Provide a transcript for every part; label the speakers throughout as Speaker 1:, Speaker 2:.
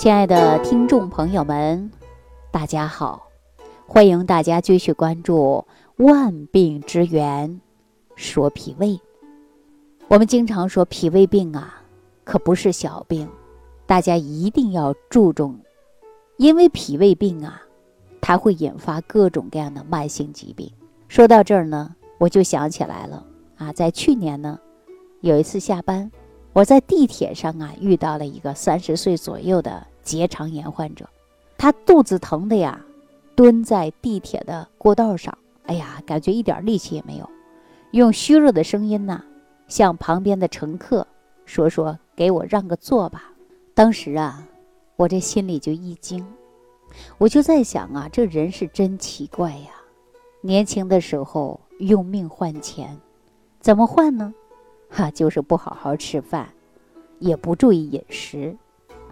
Speaker 1: 亲爱的听众朋友们，大家好！欢迎大家继续关注《万病之源说脾胃》。我们经常说脾胃病啊，可不是小病，大家一定要注重，因为脾胃病啊，它会引发各种各样的慢性疾病。说到这儿呢，我就想起来了啊，在去年呢，有一次下班，我在地铁上啊遇到了一个三十岁左右的。结肠炎患者，他肚子疼的呀，蹲在地铁的过道上，哎呀，感觉一点力气也没有，用虚弱的声音呐，向旁边的乘客说：“说给我让个座吧。”当时啊，我这心里就一惊，我就在想啊，这人是真奇怪呀，年轻的时候用命换钱，怎么换呢？哈，就是不好好吃饭，也不注意饮食，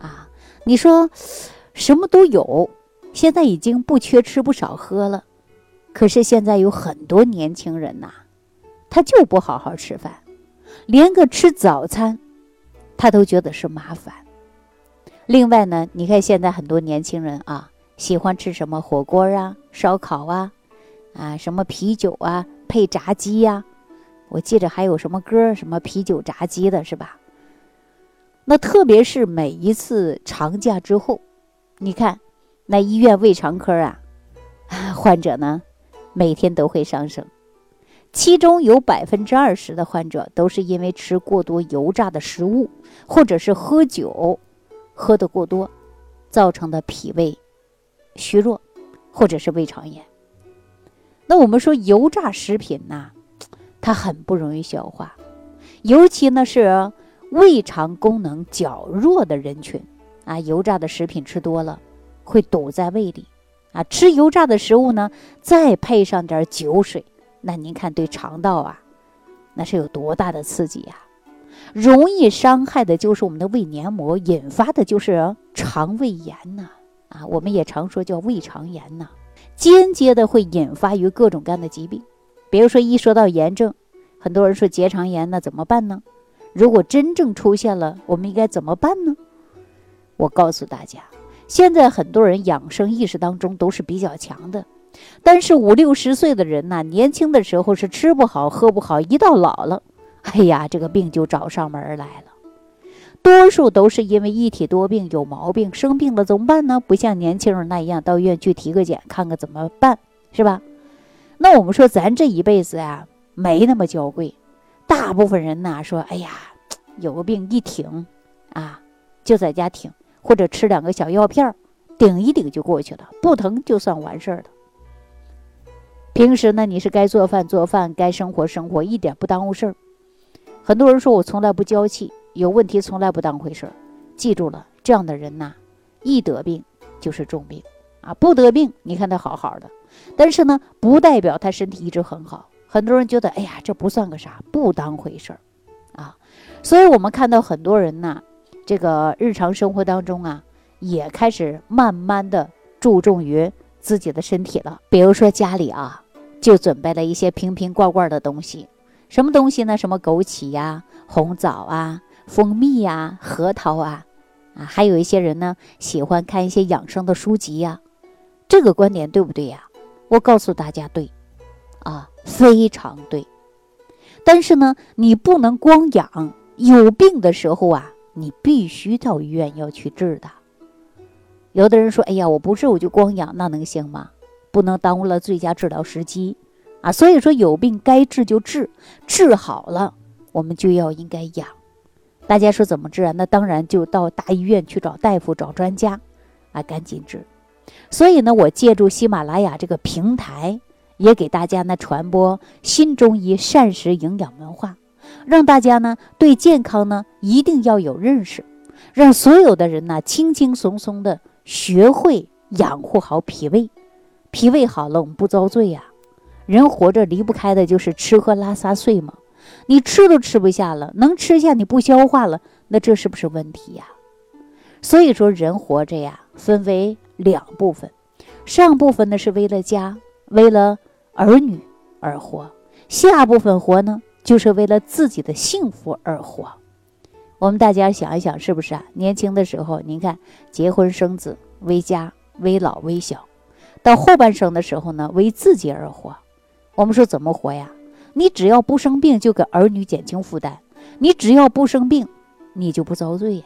Speaker 1: 啊。你说，什么都有，现在已经不缺吃不少喝了，可是现在有很多年轻人呐，他就不好好吃饭，连个吃早餐，他都觉得是麻烦。另外呢，你看现在很多年轻人啊，喜欢吃什么火锅啊、烧烤啊，啊什么啤酒啊配炸鸡呀，我记着还有什么歌，什么啤酒炸鸡的是吧？那特别是每一次长假之后，你看，那医院胃肠科啊，患者呢每天都会上升，其中有百分之二十的患者都是因为吃过多油炸的食物，或者是喝酒喝的过多，造成的脾胃虚弱，或者是胃肠炎。那我们说油炸食品呐，它很不容易消化，尤其呢是。胃肠功能较弱的人群，啊，油炸的食品吃多了，会堵在胃里，啊，吃油炸的食物呢，再配上点酒水，那您看对肠道啊，那是有多大的刺激呀？容易伤害的就是我们的胃黏膜，引发的就是肠胃炎呐，啊，我们也常说叫胃肠炎呐，间接的会引发于各种各样的疾病，比如说一说到炎症，很多人说结肠炎，那怎么办呢？如果真正出现了，我们应该怎么办呢？我告诉大家，现在很多人养生意识当中都是比较强的，但是五六十岁的人呢，年轻的时候是吃不好喝不好，一到老了，哎呀，这个病就找上门来了。多数都是因为一体多病有毛病，生病了怎么办呢？不像年轻人那样到医院去体个检，看看怎么办，是吧？那我们说咱这一辈子呀，没那么娇贵。大部分人呐说：“哎呀，有个病一挺，啊，就在家挺，或者吃两个小药片儿，顶一顶就过去了，不疼就算完事儿了。平时呢，你是该做饭做饭，该生活生活，一点不耽误事儿。很多人说我从来不娇气，有问题从来不当回事儿。记住了，这样的人呐，一得病就是重病啊，不得病，你看他好好的，但是呢，不代表他身体一直很好。”很多人觉得，哎呀，这不算个啥，不当回事儿，啊，所以我们看到很多人呢，这个日常生活当中啊，也开始慢慢的注重于自己的身体了。比如说家里啊，就准备了一些瓶瓶罐罐的东西，什么东西呢？什么枸杞呀、红枣啊、蜂蜜呀、核桃啊，啊，还有一些人呢，喜欢看一些养生的书籍呀。这个观点对不对呀？我告诉大家，对，啊。非常对，但是呢，你不能光养，有病的时候啊，你必须到医院要去治的。有的人说：“哎呀，我不治，我就光养，那能行吗？不能耽误了最佳治疗时机啊！”所以说，有病该治就治，治好了我们就要应该养。大家说怎么治啊？那当然就到大医院去找大夫、找专家啊，赶紧治。所以呢，我借助喜马拉雅这个平台。也给大家呢传播新中医膳食营养文化，让大家呢对健康呢一定要有认识，让所有的人呢轻轻松松的学会养护好脾胃，脾胃好了我们不遭罪呀。人活着离不开的就是吃喝拉撒睡嘛，你吃都吃不下了，能吃下你不消化了，那这是不是问题呀？所以说人活着呀分为两部分，上部分呢是为了家，为了。儿女而活，下部分活呢，就是为了自己的幸福而活。我们大家想一想，是不是啊？年轻的时候，您看结婚生子为家为老为小，到后半生的时候呢，为自己而活。我们说怎么活呀？你只要不生病，就给儿女减轻负担；你只要不生病，你就不遭罪呀，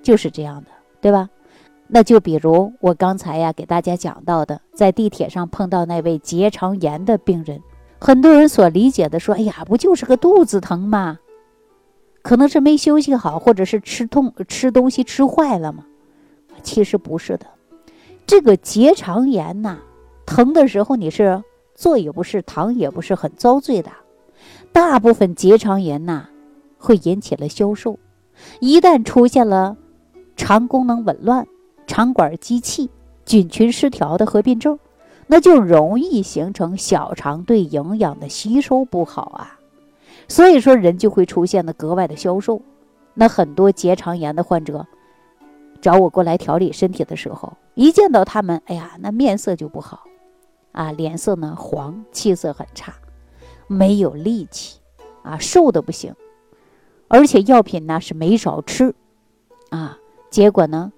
Speaker 1: 就是这样的，对吧？那就比如我刚才呀给大家讲到的，在地铁上碰到那位结肠炎的病人，很多人所理解的说，哎呀，不就是个肚子疼吗？可能是没休息好，或者是吃痛吃东西吃坏了吗？其实不是的，这个结肠炎呐，疼的时候你是坐也不是，躺也不是，很遭罪的。大部分结肠炎呐，会引起了消瘦，一旦出现了肠功能紊乱。肠管积气、菌群失调的合并症，那就容易形成小肠对营养的吸收不好啊，所以说人就会出现的格外的消瘦。那很多结肠炎的患者找我过来调理身体的时候，一见到他们，哎呀，那面色就不好啊，脸色呢黄，气色很差，没有力气啊，瘦的不行，而且药品呢是没少吃啊，结果呢。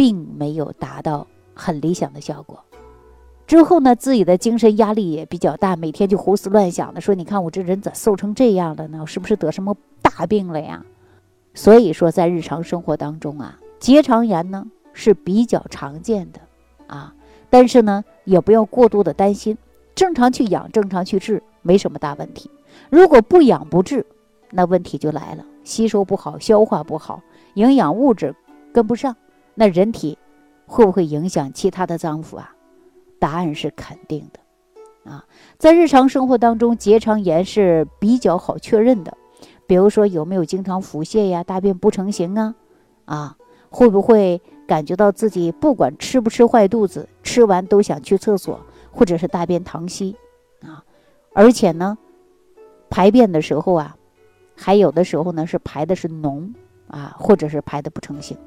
Speaker 1: 并没有达到很理想的效果。之后呢，自己的精神压力也比较大，每天就胡思乱想的说：“你看我这人咋瘦成这样了呢？是不是得什么大病了呀？”所以说，在日常生活当中啊，结肠炎呢是比较常见的啊，但是呢，也不要过度的担心，正常去养，正常去治，没什么大问题。如果不养不治，那问题就来了，吸收不好，消化不好，营养物质跟不上。那人体会不会影响其他的脏腑啊？答案是肯定的，啊，在日常生活当中，结肠炎是比较好确认的。比如说有没有经常腹泻呀、大便不成形啊？啊，会不会感觉到自己不管吃不吃坏肚子，吃完都想去厕所，或者是大便溏稀啊？而且呢，排便的时候啊，还有的时候呢是排的是脓啊，或者是排的不成形。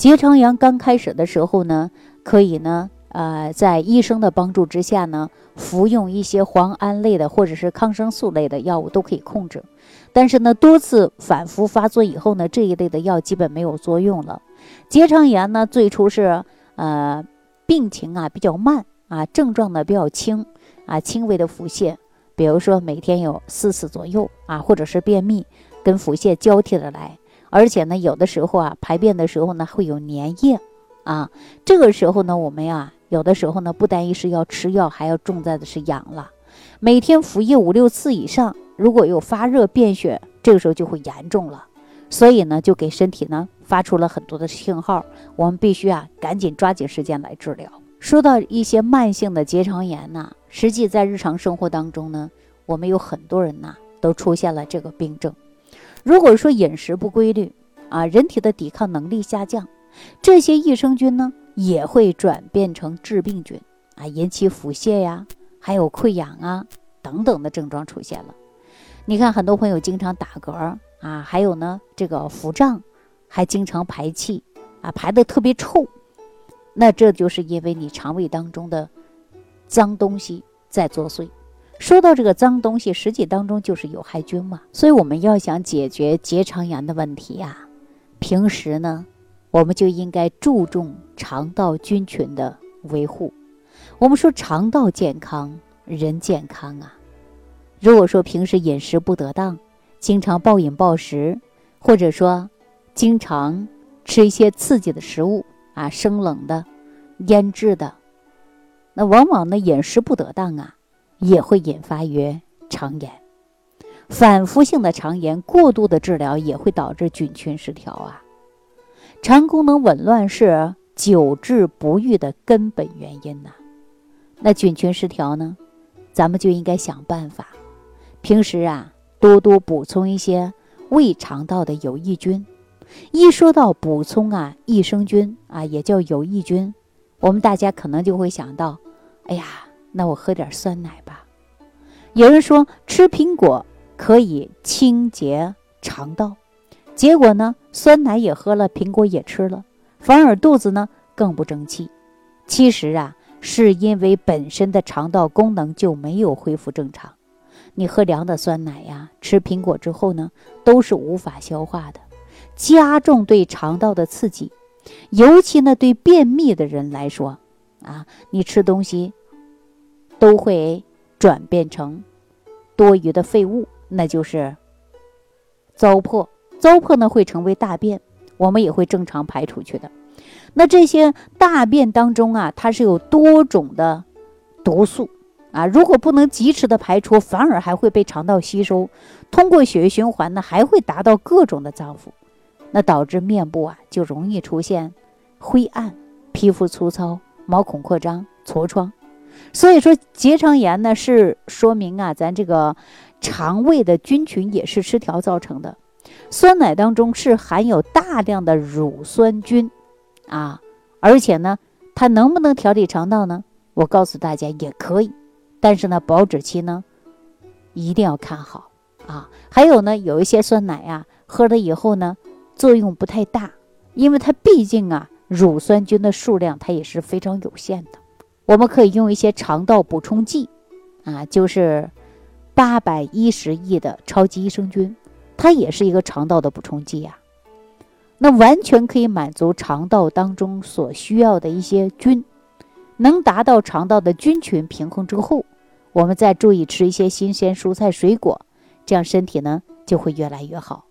Speaker 1: 结肠炎刚开始的时候呢，可以呢，呃，在医生的帮助之下呢，服用一些磺胺类的或者是抗生素类的药物都可以控制。但是呢，多次反复发作以后呢，这一类的药基本没有作用了。结肠炎呢，最初是呃病情啊比较慢啊，症状呢比较轻啊，轻微的腹泻，比如说每天有四次左右啊，或者是便秘跟腹泻交替的来。而且呢，有的时候啊，排便的时候呢，会有粘液，啊，这个时候呢，我们呀，有的时候呢，不单一是要吃药，还要重在的是养了。每天服液五六次以上，如果有发热、便血，这个时候就会严重了。所以呢，就给身体呢发出了很多的信号，我们必须啊，赶紧抓紧时间来治疗。说到一些慢性的结肠炎呢，实际在日常生活当中呢，我们有很多人呐，都出现了这个病症。如果说饮食不规律啊，人体的抵抗能力下降，这些益生菌呢也会转变成致病菌啊，引起腹泻呀，还有溃疡啊等等的症状出现了。你看，很多朋友经常打嗝啊，还有呢这个腹胀，还经常排气啊，排的特别臭，那这就是因为你肠胃当中的脏东西在作祟。说到这个脏东西，实际当中就是有害菌嘛，所以我们要想解决结肠炎的问题呀，平时呢，我们就应该注重肠道菌群的维护。我们说肠道健康，人健康啊。如果说平时饮食不得当，经常暴饮暴食，或者说经常吃一些刺激的食物啊，生冷的、腌制的，那往往呢饮食不得当啊。也会引发于肠炎，反复性的肠炎过度的治疗也会导致菌群失调啊。肠功能紊乱是久治不愈的根本原因呐。那菌群失调呢，咱们就应该想办法，平时啊多多补充一些胃肠道的有益菌。一说到补充啊益生菌啊，也叫有益菌，我们大家可能就会想到，哎呀。那我喝点酸奶吧。有人说吃苹果可以清洁肠道，结果呢，酸奶也喝了，苹果也吃了，反而肚子呢更不争气。其实啊，是因为本身的肠道功能就没有恢复正常。你喝凉的酸奶呀，吃苹果之后呢，都是无法消化的。加重对肠道的刺激，尤其呢对便秘的人来说，啊，你吃东西都会转变成多余的废物，那就是糟粕。糟粕呢会成为大便，我们也会正常排出去的。那这些大便当中啊，它是有多种的毒素啊，如果不能及时的排出，反而还会被肠道吸收，通过血液循环呢，还会达到各种的脏腑。那导致面部啊就容易出现灰暗、皮肤粗糙、毛孔扩张、痤疮。所以说结肠炎呢是说明啊咱这个肠胃的菌群也是失调造成的。酸奶当中是含有大量的乳酸菌啊，而且呢它能不能调理肠道呢？我告诉大家也可以，但是呢保质期呢一定要看好啊。还有呢有一些酸奶呀喝了以后呢。作用不太大，因为它毕竟啊，乳酸菌的数量它也是非常有限的。我们可以用一些肠道补充剂，啊，就是八百一十亿的超级益生菌，它也是一个肠道的补充剂呀。那完全可以满足肠道当中所需要的一些菌，能达到肠道的菌群平衡之后，我们再注意吃一些新鲜蔬菜水果，这样身体呢就会越来越好。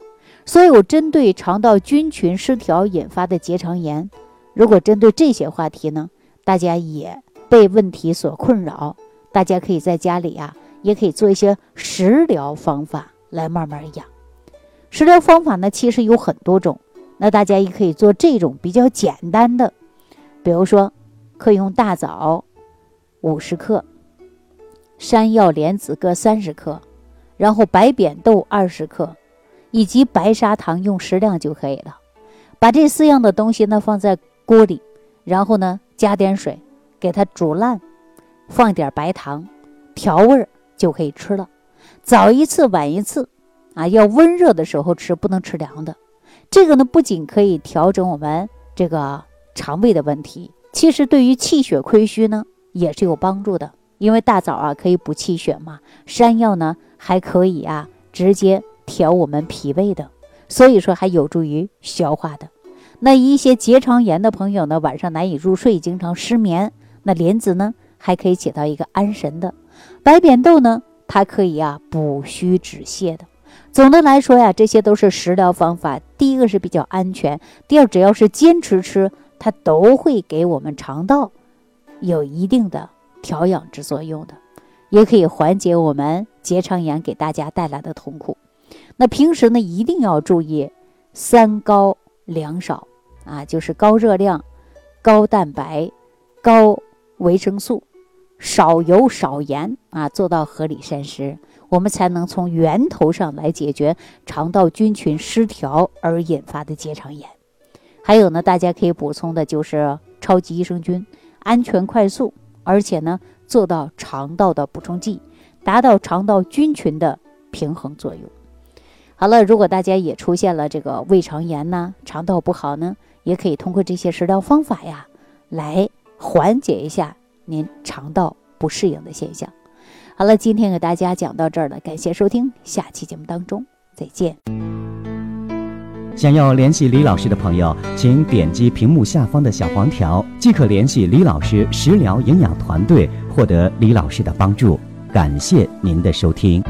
Speaker 1: 所以，我针对肠道菌群失调引发的结肠炎，如果针对这些话题呢，大家也被问题所困扰，大家可以在家里啊，也可以做一些食疗方法来慢慢养。食疗方法呢，其实有很多种，那大家也可以做这种比较简单的，比如说，可以用大枣五十克，山药、莲子各三十克，然后白扁豆二十克。以及白砂糖用适量就可以了，把这四样的东西呢放在锅里，然后呢加点水，给它煮烂，放点白糖，调味儿就可以吃了。早一次晚一次，啊，要温热的时候吃，不能吃凉的。这个呢不仅可以调整我们这个肠胃的问题，其实对于气血亏虚呢也是有帮助的。因为大枣啊可以补气血嘛，山药呢还可以啊直接。调我们脾胃的，所以说还有助于消化的。那一些结肠炎的朋友呢，晚上难以入睡，经常失眠，那莲子呢还可以起到一个安神的。白扁豆呢，它可以啊补虚止泻的。总的来说呀，这些都是食疗方法。第一个是比较安全，第二只要是坚持吃，它都会给我们肠道有一定的调养之作用的，也可以缓解我们结肠炎给大家带来的痛苦。那平时呢，一定要注意三高两少啊，就是高热量、高蛋白、高维生素，少油少盐啊，做到合理膳食，我们才能从源头上来解决肠道菌群失调而引发的结肠炎。还有呢，大家可以补充的就是超级益生菌，安全快速，而且呢，做到肠道的补充剂，达到肠道菌群的平衡作用。好了，如果大家也出现了这个胃肠炎呢，肠道不好呢，也可以通过这些食疗方法呀，来缓解一下您肠道不适应的现象。好了，今天给大家讲到这儿了，感谢收听，下期节目当中再见。
Speaker 2: 想要联系李老师的朋友，请点击屏幕下方的小黄条，即可联系李老师食疗营养团队，获得李老师的帮助。感谢您的收听。